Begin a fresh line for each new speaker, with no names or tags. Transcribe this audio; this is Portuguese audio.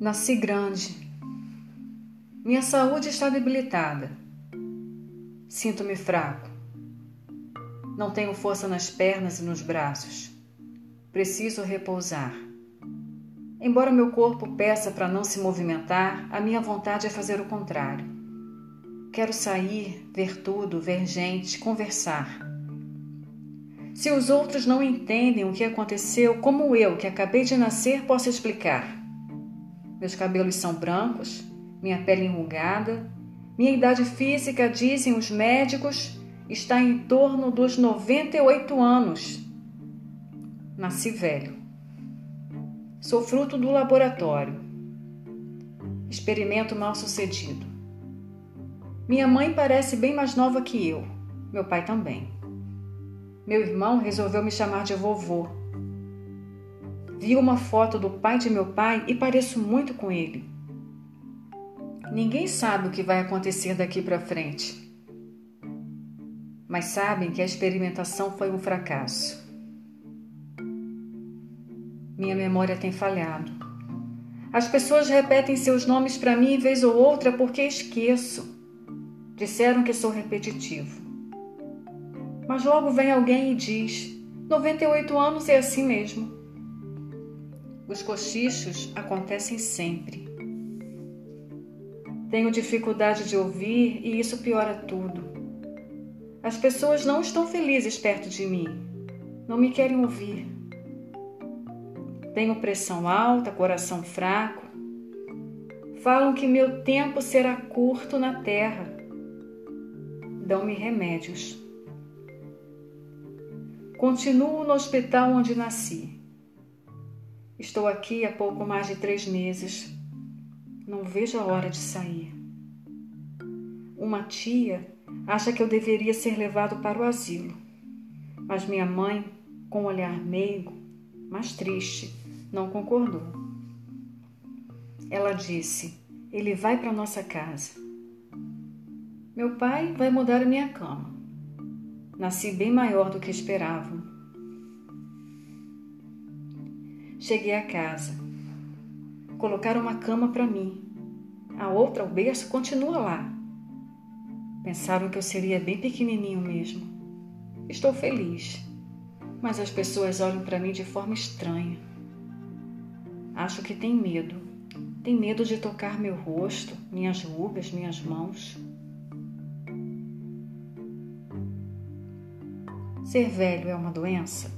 Nasci grande. Minha saúde está debilitada. Sinto-me fraco. Não tenho força nas pernas e nos braços. Preciso repousar. Embora meu corpo peça para não se movimentar, a minha vontade é fazer o contrário. Quero sair, ver tudo, ver gente, conversar. Se os outros não entendem o que aconteceu, como eu, que acabei de nascer, posso explicar? Meus cabelos são brancos, minha pele enrugada, minha idade física, dizem os médicos, está em torno dos 98 anos. Nasci velho. Sou fruto do laboratório. Experimento mal sucedido. Minha mãe parece bem mais nova que eu, meu pai também. Meu irmão resolveu me chamar de vovô Vi uma foto do pai de meu pai e pareço muito com ele. Ninguém sabe o que vai acontecer daqui para frente. Mas sabem que a experimentação foi um fracasso. Minha memória tem falhado. As pessoas repetem seus nomes para mim vez ou outra porque esqueço. Disseram que sou repetitivo. Mas logo vem alguém e diz: 98 anos é assim mesmo. Os cochichos acontecem sempre. Tenho dificuldade de ouvir e isso piora tudo. As pessoas não estão felizes perto de mim. Não me querem ouvir. Tenho pressão alta, coração fraco. Falam que meu tempo será curto na terra. Dão-me remédios. Continuo no hospital onde nasci. Estou aqui há pouco mais de três meses. Não vejo a hora de sair. Uma tia acha que eu deveria ser levado para o asilo, mas minha mãe, com um olhar meigo, mas triste, não concordou. Ela disse: Ele vai para nossa casa. Meu pai vai mudar a minha cama. Nasci bem maior do que esperavam Cheguei a casa. Colocaram uma cama para mim. A outra, o berço, continua lá. Pensaram que eu seria bem pequenininho mesmo. Estou feliz, mas as pessoas olham para mim de forma estranha. Acho que tem medo. Tem medo de tocar meu rosto, minhas rugas, minhas mãos. Ser velho é uma doença?